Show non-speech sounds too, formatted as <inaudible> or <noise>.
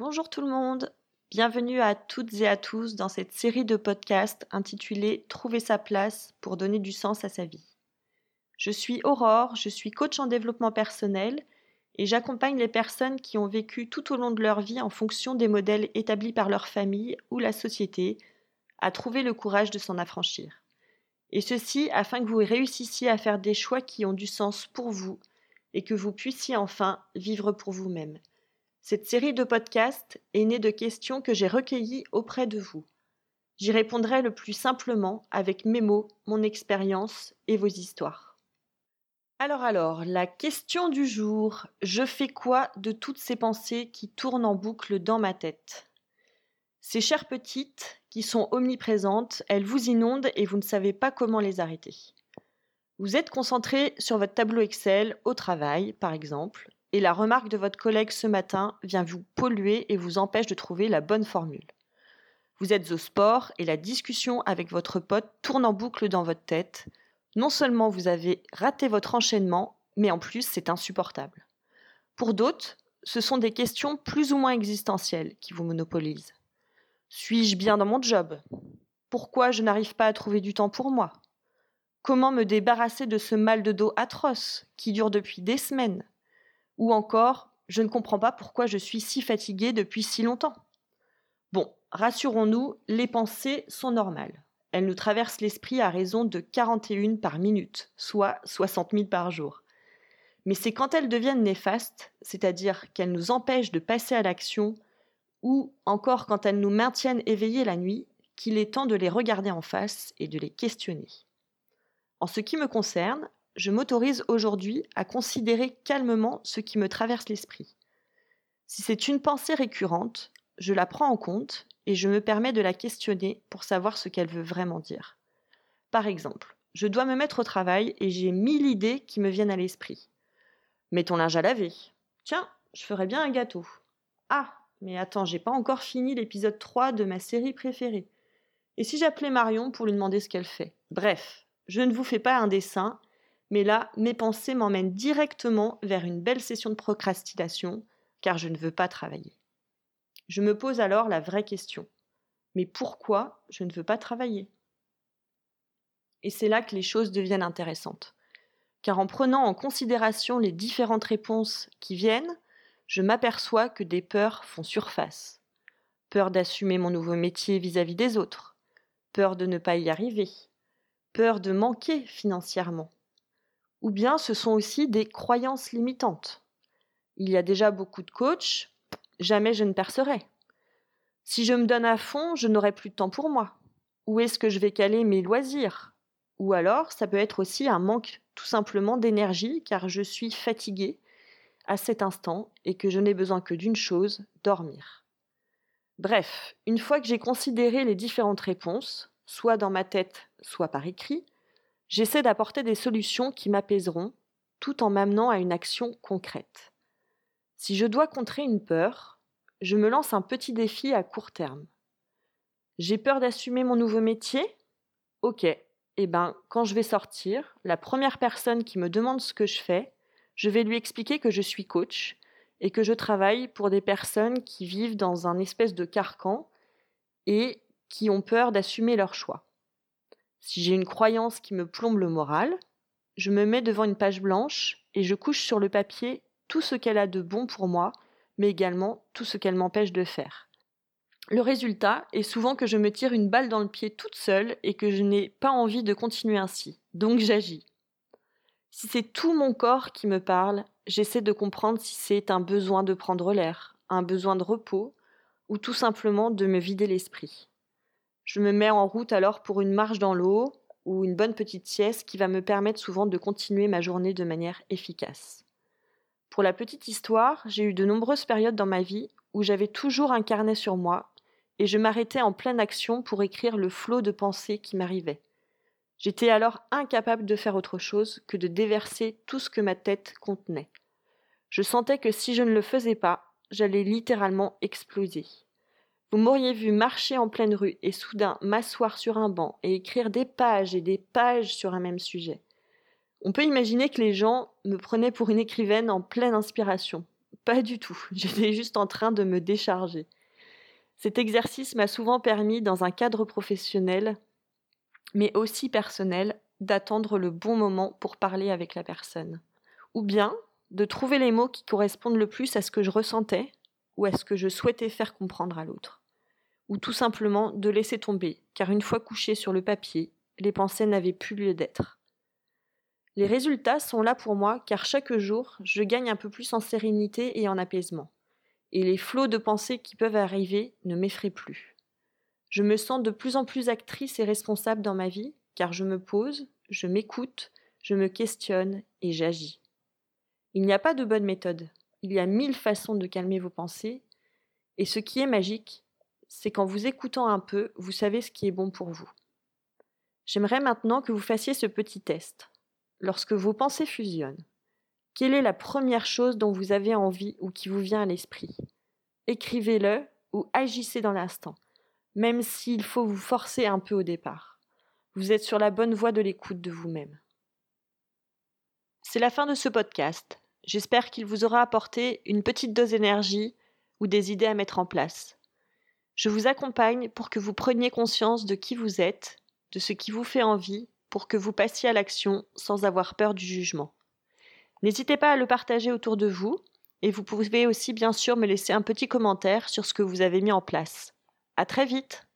Bonjour tout le monde, bienvenue à toutes et à tous dans cette série de podcasts intitulée Trouver sa place pour donner du sens à sa vie. Je suis Aurore, je suis coach en développement personnel et j'accompagne les personnes qui ont vécu tout au long de leur vie en fonction des modèles établis par leur famille ou la société à trouver le courage de s'en affranchir. Et ceci afin que vous réussissiez à faire des choix qui ont du sens pour vous et que vous puissiez enfin vivre pour vous-même. Cette série de podcasts est née de questions que j'ai recueillies auprès de vous. J'y répondrai le plus simplement avec mes mots, mon expérience et vos histoires. Alors alors, la question du jour, je fais quoi de toutes ces pensées qui tournent en boucle dans ma tête? Ces chères petites, qui sont omniprésentes, elles vous inondent et vous ne savez pas comment les arrêter. Vous êtes concentré sur votre tableau Excel au travail, par exemple, et la remarque de votre collègue ce matin vient vous polluer et vous empêche de trouver la bonne formule. Vous êtes au sport et la discussion avec votre pote tourne en boucle dans votre tête. Non seulement vous avez raté votre enchaînement, mais en plus c'est insupportable. Pour d'autres, ce sont des questions plus ou moins existentielles qui vous monopolisent. Suis-je bien dans mon job? Pourquoi je n'arrive pas à trouver du temps pour moi? Comment me débarrasser de ce mal de dos atroce qui dure depuis des semaines? Ou encore, je ne comprends pas pourquoi je suis si fatiguée depuis si longtemps. Bon, rassurons-nous, les pensées sont normales. Elles nous traversent l'esprit à raison de 41 par minute, soit 60 000 par jour. Mais c'est quand elles deviennent néfastes, c'est-à-dire qu'elles nous empêchent de passer à l'action, ou encore quand elles nous maintiennent éveillés la nuit, qu'il est temps de les regarder en face et de les questionner. En ce qui me concerne, je m'autorise aujourd'hui à considérer calmement ce qui me traverse l'esprit. Si c'est une pensée récurrente, je la prends en compte et je me permets de la questionner pour savoir ce qu'elle veut vraiment dire. Par exemple, je dois me mettre au travail et j'ai mille idées qui me viennent à l'esprit. Mets ton linge à laver. Tiens, je ferais bien un gâteau. Ah, mais attends, j'ai pas encore fini l'épisode 3 de ma série préférée. Et si j'appelais Marion pour lui demander ce qu'elle fait? Bref, je ne vous fais pas un dessin, mais là, mes pensées m'emmènent directement vers une belle session de procrastination, car je ne veux pas travailler. Je me pose alors la vraie question. Mais pourquoi je ne veux pas travailler? Et c'est là que les choses deviennent intéressantes. Car en prenant en considération les différentes réponses qui viennent, je m'aperçois que des peurs font surface. Peur d'assumer mon nouveau métier vis-à-vis des autres, peur de ne pas y arriver, peur de manquer financièrement, ou bien ce sont aussi des croyances limitantes. Il y a déjà beaucoup de coachs, jamais je ne percerai. Si je me donne à fond, je n'aurai plus de temps pour moi. Où est-ce que je vais caler mes loisirs? Ou alors, ça peut être aussi un manque tout simplement d'énergie car je suis fatiguée à cet instant et que je n'ai besoin que d'une chose, dormir. Bref, une fois que j'ai considéré les différentes réponses, soit dans ma tête, soit par écrit, J'essaie d'apporter des solutions qui m'apaiseront tout en m'amenant à une action concrète. Si je dois contrer une peur, je me lance un petit défi à court terme. J'ai peur d'assumer mon nouveau métier? Ok, eh ben, quand je vais sortir, la première personne qui me demande ce que je fais, je vais lui expliquer que je suis coach et que je travaille pour des personnes qui vivent dans un espèce de carcan et qui ont peur d'assumer leur choix. Si j'ai une croyance qui me plombe le moral, je me mets devant une page blanche et je couche sur le papier tout ce qu'elle a de bon pour moi, mais également tout ce qu'elle m'empêche de faire. Le résultat est souvent que je me tire une balle dans le pied toute seule et que je n'ai pas envie de continuer ainsi. Donc j'agis. Si c'est tout mon corps qui me parle, j'essaie de comprendre si c'est un besoin de prendre l'air, un besoin de repos, ou tout simplement de me vider l'esprit. Je me mets en route alors pour une marche dans l'eau ou une bonne petite sieste qui va me permettre souvent de continuer ma journée de manière efficace. Pour la petite histoire, j'ai eu de nombreuses périodes dans ma vie où j'avais toujours un carnet sur moi et je m'arrêtais en pleine action pour écrire le flot de pensées qui m'arrivaient. J'étais alors incapable de faire autre chose que de déverser tout ce que ma tête contenait. Je sentais que si je ne le faisais pas, j'allais littéralement exploser. Vous m'auriez vu marcher en pleine rue et soudain m'asseoir sur un banc et écrire des pages et des pages sur un même sujet. On peut imaginer que les gens me prenaient pour une écrivaine en pleine inspiration. Pas du tout. <laughs> J'étais juste en train de me décharger. Cet exercice m'a souvent permis, dans un cadre professionnel, mais aussi personnel, d'attendre le bon moment pour parler avec la personne. Ou bien de trouver les mots qui correspondent le plus à ce que je ressentais ou à ce que je souhaitais faire comprendre à l'autre. Ou tout simplement de laisser tomber, car une fois couché sur le papier, les pensées n'avaient plus lieu d'être. Les résultats sont là pour moi car chaque jour, je gagne un peu plus en sérénité et en apaisement. Et les flots de pensées qui peuvent arriver ne m'effraient plus. Je me sens de plus en plus actrice et responsable dans ma vie car je me pose, je m'écoute, je me questionne et j'agis. Il n'y a pas de bonne méthode. Il y a mille façons de calmer vos pensées. Et ce qui est magique, c'est qu'en vous écoutant un peu, vous savez ce qui est bon pour vous. J'aimerais maintenant que vous fassiez ce petit test. Lorsque vos pensées fusionnent, quelle est la première chose dont vous avez envie ou qui vous vient à l'esprit? Écrivez-le ou agissez dans l'instant, même s'il faut vous forcer un peu au départ. Vous êtes sur la bonne voie de l'écoute de vous-même. C'est la fin de ce podcast. J'espère qu'il vous aura apporté une petite dose d'énergie ou des idées à mettre en place. Je vous accompagne pour que vous preniez conscience de qui vous êtes, de ce qui vous fait envie, pour que vous passiez à l'action sans avoir peur du jugement. N'hésitez pas à le partager autour de vous, et vous pouvez aussi bien sûr me laisser un petit commentaire sur ce que vous avez mis en place. À très vite!